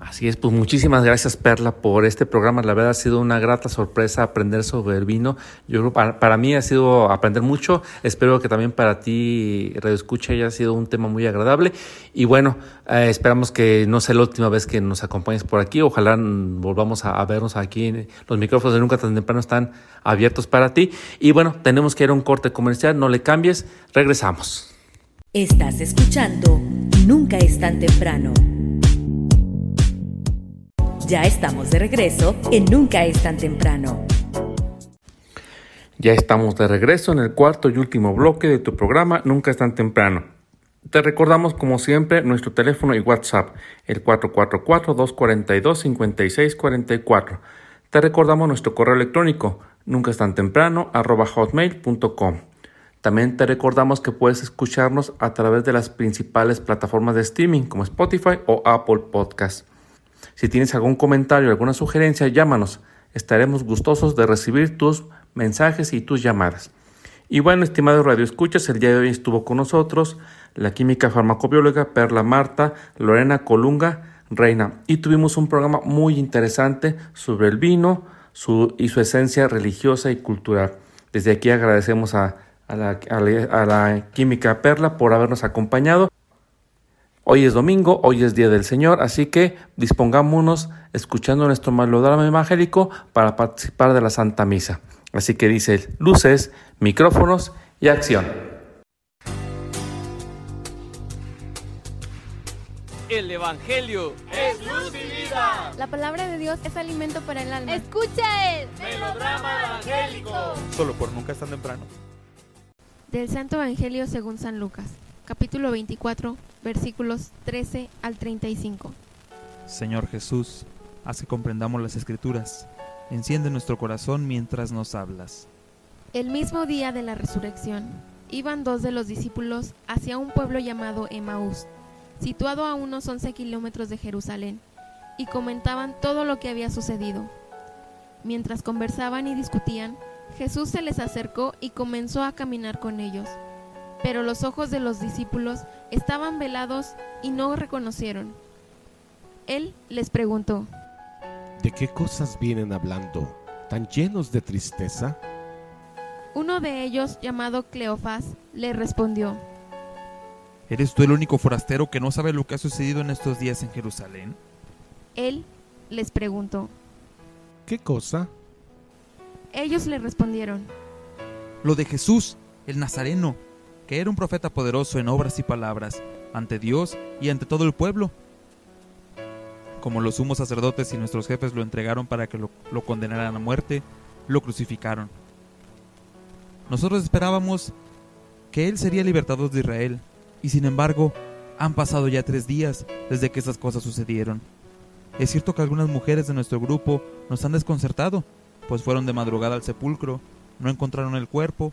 Así es, pues muchísimas gracias Perla por este programa. La verdad ha sido una grata sorpresa aprender sobre el vino. Yo creo para, para mí ha sido aprender mucho. Espero que también para ti, Radio Escucha, haya sido un tema muy agradable. Y bueno, eh, esperamos que no sea la última vez que nos acompañes por aquí. Ojalá volvamos a, a vernos aquí. Los micrófonos de Nunca tan temprano están abiertos para ti. Y bueno, tenemos que ir a un corte comercial. No le cambies. Regresamos. Estás escuchando Nunca es tan temprano. Ya estamos de regreso en Nunca es tan temprano. Ya estamos de regreso en el cuarto y último bloque de tu programa Nunca es tan temprano. Te recordamos como siempre nuestro teléfono y WhatsApp, el 444-242-5644. Te recordamos nuestro correo electrónico, nunca es tan temprano, hotmail.com. También te recordamos que puedes escucharnos a través de las principales plataformas de streaming como Spotify o Apple Podcasts. Si tienes algún comentario alguna sugerencia, llámanos. Estaremos gustosos de recibir tus mensajes y tus llamadas. Y bueno, estimados Radio Escuchas, el día de hoy estuvo con nosotros la química farmacobióloga Perla Marta, Lorena Colunga, Reina. Y tuvimos un programa muy interesante sobre el vino, su, y su esencia religiosa y cultural. Desde aquí agradecemos a la Química Perla por habernos acompañado. Hoy es domingo, hoy es Día del Señor, así que dispongámonos escuchando nuestro melodrama evangélico para participar de la Santa Misa. Así que dice luces, micrófonos y acción. El Evangelio es luz y vida. La palabra de Dios es alimento para el alma. Escucha el melodrama evangélico. Solo por nunca es tan temprano. Del Santo Evangelio según San Lucas capítulo 24, versículos 13 al 35. Señor Jesús, haz que comprendamos las escrituras. Enciende nuestro corazón mientras nos hablas. El mismo día de la resurrección, iban dos de los discípulos hacia un pueblo llamado Emaús, situado a unos 11 kilómetros de Jerusalén, y comentaban todo lo que había sucedido. Mientras conversaban y discutían, Jesús se les acercó y comenzó a caminar con ellos pero los ojos de los discípulos estaban velados y no reconocieron. Él les preguntó, ¿De qué cosas vienen hablando, tan llenos de tristeza? Uno de ellos, llamado Cleofás, le respondió, ¿Eres tú el único forastero que no sabe lo que ha sucedido en estos días en Jerusalén? Él les preguntó, ¿Qué cosa? Ellos le respondieron, Lo de Jesús, el Nazareno, que era un profeta poderoso en obras y palabras, ante Dios y ante todo el pueblo. Como los sumos sacerdotes y nuestros jefes lo entregaron para que lo, condenaran a muerte, lo crucificaron. Nosotros esperábamos que Él sería libertador de Israel, y sin embargo, han pasado ya tres días desde que esas cosas sucedieron. Es cierto que algunas mujeres de nuestro grupo nos han desconcertado, pues fueron de madrugada al sepulcro, no encontraron el cuerpo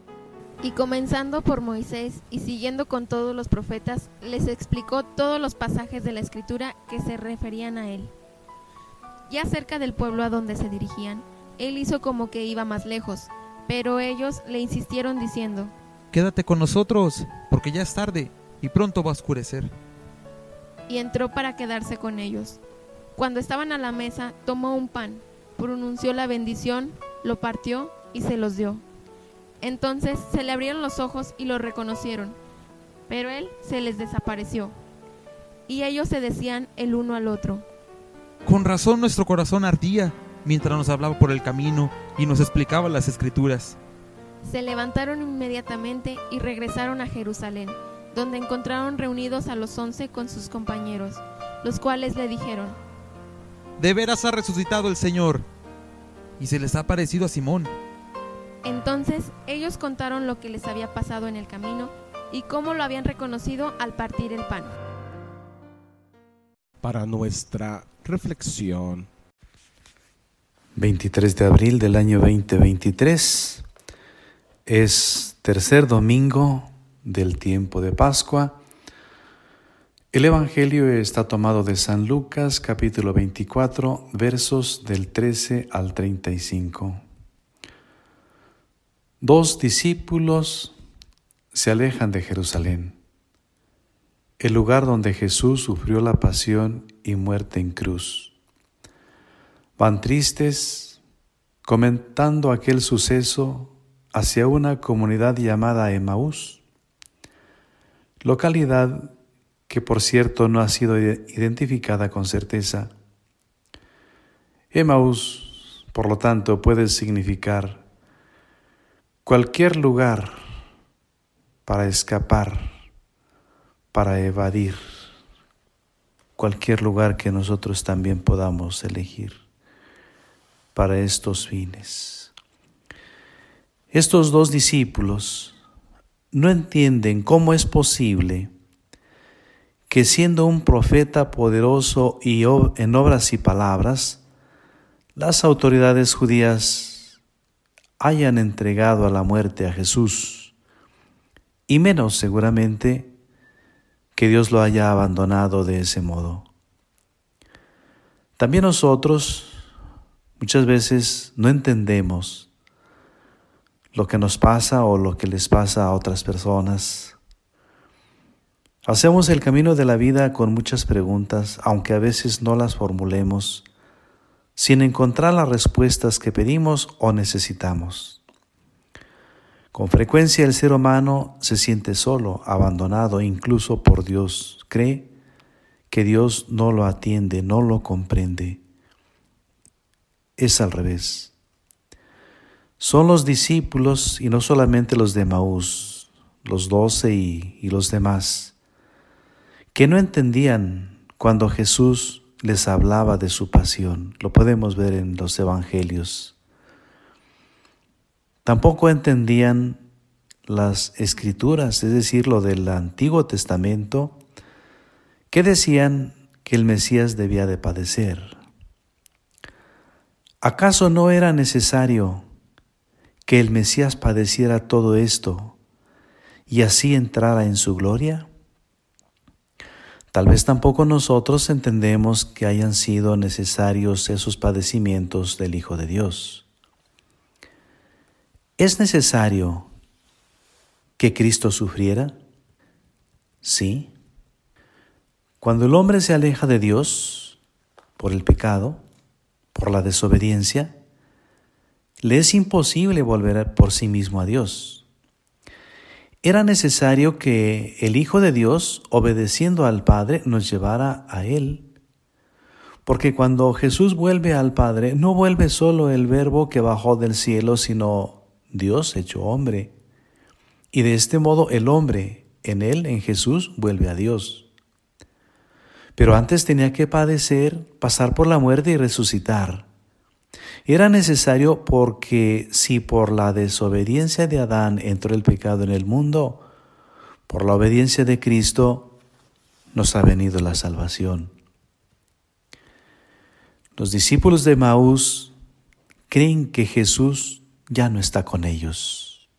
Y comenzando por Moisés y siguiendo con todos los profetas, les explicó todos los pasajes de la escritura que se referían a él. Ya cerca del pueblo a donde se dirigían, él hizo como que iba más lejos, pero ellos le insistieron diciendo, Quédate con nosotros, porque ya es tarde y pronto va a oscurecer. Y entró para quedarse con ellos. Cuando estaban a la mesa, tomó un pan, pronunció la bendición, lo partió y se los dio entonces se le abrieron los ojos y lo reconocieron, pero él se les desapareció. Y ellos se decían el uno al otro. Con razón nuestro corazón ardía mientras nos hablaba por el camino y nos explicaba las escrituras. Se levantaron inmediatamente y regresaron a Jerusalén, donde encontraron reunidos a los once con sus compañeros, los cuales le dijeron, De veras ha resucitado el Señor, y se les ha parecido a Simón. Entonces ellos contaron lo que les había pasado en el camino y cómo lo habían reconocido al partir el pan. Para nuestra reflexión. 23 de abril del año 2023 es tercer domingo del tiempo de Pascua. El Evangelio está tomado de San Lucas capítulo 24 versos del 13 al 35. Dos discípulos se alejan de Jerusalén, el lugar donde Jesús sufrió la pasión y muerte en cruz. Van tristes comentando aquel suceso hacia una comunidad llamada Emaús, localidad que por cierto no ha sido identificada con certeza. Emaús, por lo tanto, puede significar cualquier lugar para escapar, para evadir, cualquier lugar que nosotros también podamos elegir para estos fines. Estos dos discípulos no entienden cómo es posible que siendo un profeta poderoso y en obras y palabras, las autoridades judías hayan entregado a la muerte a Jesús, y menos seguramente que Dios lo haya abandonado de ese modo. También nosotros muchas veces no entendemos lo que nos pasa o lo que les pasa a otras personas. Hacemos el camino de la vida con muchas preguntas, aunque a veces no las formulemos, sin encontrar las respuestas que pedimos o necesitamos. Con frecuencia el ser humano se siente solo, abandonado incluso por Dios. Cree que Dios no lo atiende, no lo comprende. Es al revés. Son los discípulos y no solamente los de Maús, los doce y, los demás que no entendían cuando Jesús les hablaba de su pasión. Lo podemos ver en los evangelios. Tampoco entendían las escrituras, es decir, lo del Antiguo Testamento, que decían que el Mesías debía de padecer. ¿Acaso no era necesario que el Mesías padeciera todo esto y así entrara en su gloria? Tal vez tampoco nosotros entendemos que hayan sido necesarios esos padecimientos del Hijo de Dios. ¿Es necesario que Cristo sufriera? Sí. Cuando el hombre se aleja de Dios por el pecado, por la desobediencia, le es imposible volver por sí mismo a Dios era necesario que el Hijo de Dios, obedeciendo al Padre, nos llevara a Él. Porque cuando Jesús vuelve al Padre, no vuelve solo el Verbo que bajó del cielo, sino Dios hecho hombre. Y de este modo el hombre, en Él, en Jesús, vuelve a Dios. Pero antes tenía que padecer, pasar por la muerte y resucitar. Era necesario porque si por la desobediencia de Adán entró el pecado en el mundo, por la obediencia de Cristo nos ha venido la salvación. Los discípulos de Maús creen que Jesús ya no está con ellos.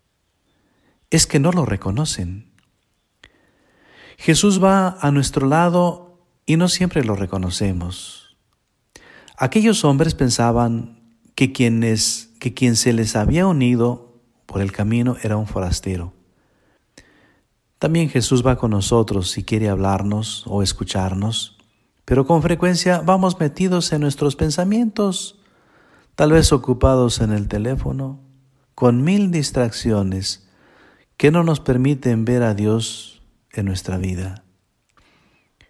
Es que no lo reconocen. Jesús va a nuestro lado y no siempre lo reconocemos. Aquellos hombres pensaban que, quienes, que quien se les había unido por el camino era un forastero. También Jesús va con nosotros si quiere hablarnos o escucharnos, pero con frecuencia vamos metidos en nuestros pensamientos, tal vez ocupados en el teléfono, con mil distracciones que no nos permiten ver a Dios en nuestra vida.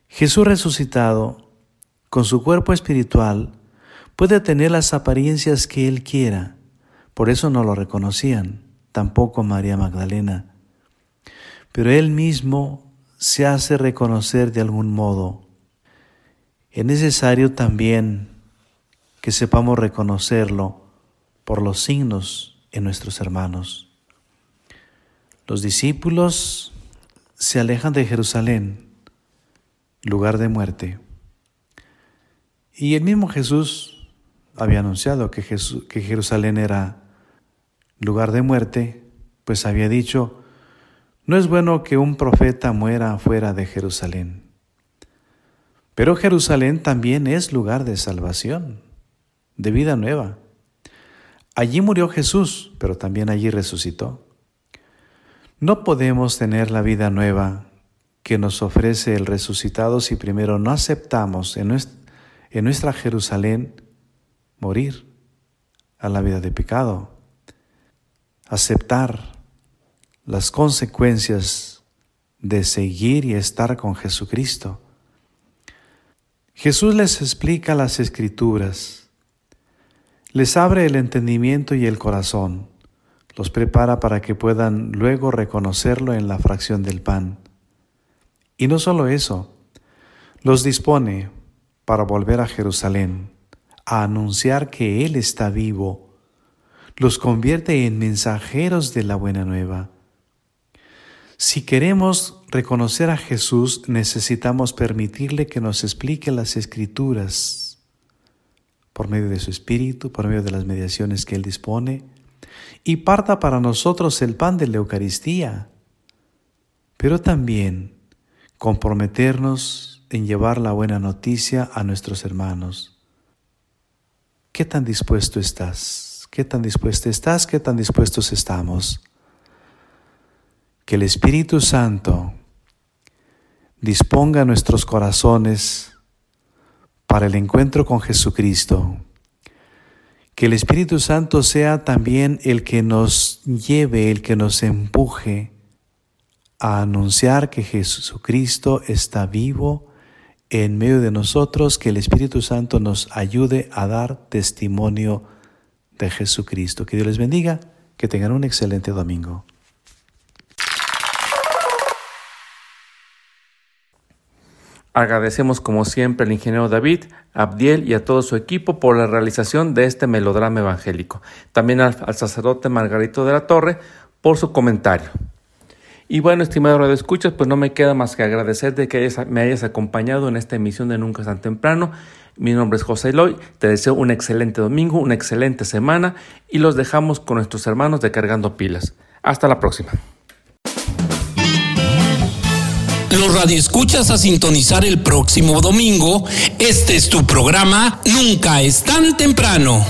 Jesús resucitado, con su cuerpo espiritual, Puede tener las apariencias que él quiera, por eso no lo reconocían, tampoco María Magdalena. Pero él mismo se hace reconocer de algún modo. Es necesario también que sepamos reconocerlo por los signos en nuestros hermanos. Los discípulos se alejan de Jerusalén, lugar de muerte. Y el mismo Jesús había anunciado que, que Jerusalén era lugar de muerte, pues había dicho, no es bueno que un profeta muera fuera de Jerusalén. Pero Jerusalén también es lugar de salvación, de vida nueva. Allí murió Jesús, pero también allí resucitó. No podemos tener la vida nueva que nos ofrece el resucitado si primero no aceptamos en nuestra Jerusalén morir a la vida de pecado, aceptar las consecuencias de seguir y estar con Jesucristo. Jesús les explica las escrituras, les abre el entendimiento y el corazón, los prepara para que puedan luego reconocerlo en la fracción del pan. Y no solo eso, los dispone para volver a Jerusalén a anunciar que Él está vivo, los convierte en mensajeros de la buena nueva. Si queremos reconocer a Jesús, necesitamos permitirle que nos explique las escrituras por medio de su Espíritu, por medio de las mediaciones que Él dispone, y parta para nosotros el pan de la Eucaristía, pero también comprometernos en llevar la buena noticia a nuestros hermanos. ¿Qué tan dispuesto estás? ¿Qué tan dispuesto estás? ¿Qué tan dispuestos estamos? Que el Espíritu Santo disponga nuestros corazones para el encuentro con Jesucristo. Que el Espíritu Santo sea también el que nos lleve, el que nos empuje a anunciar que Jesucristo está vivo en medio de nosotros, que el Espíritu Santo nos ayude a dar testimonio de Jesucristo. Que Dios les bendiga, que tengan un excelente domingo. Agradecemos como siempre al ingeniero David, Abdiel y a todo su equipo por la realización de este melodrama evangélico. También al, sacerdote Margarito de la Torre por su comentario. Y bueno, estimado Radio Escuchas, pues no me queda más que agradecer de que me hayas acompañado en esta emisión de Nunca es tan temprano. Mi nombre es José Eloy, te deseo un excelente domingo, una excelente semana y los dejamos con nuestros hermanos de Cargando Pilas. Hasta la próxima. Los radioescuchas a sintonizar el próximo domingo. Este es tu programa Nunca es tan temprano.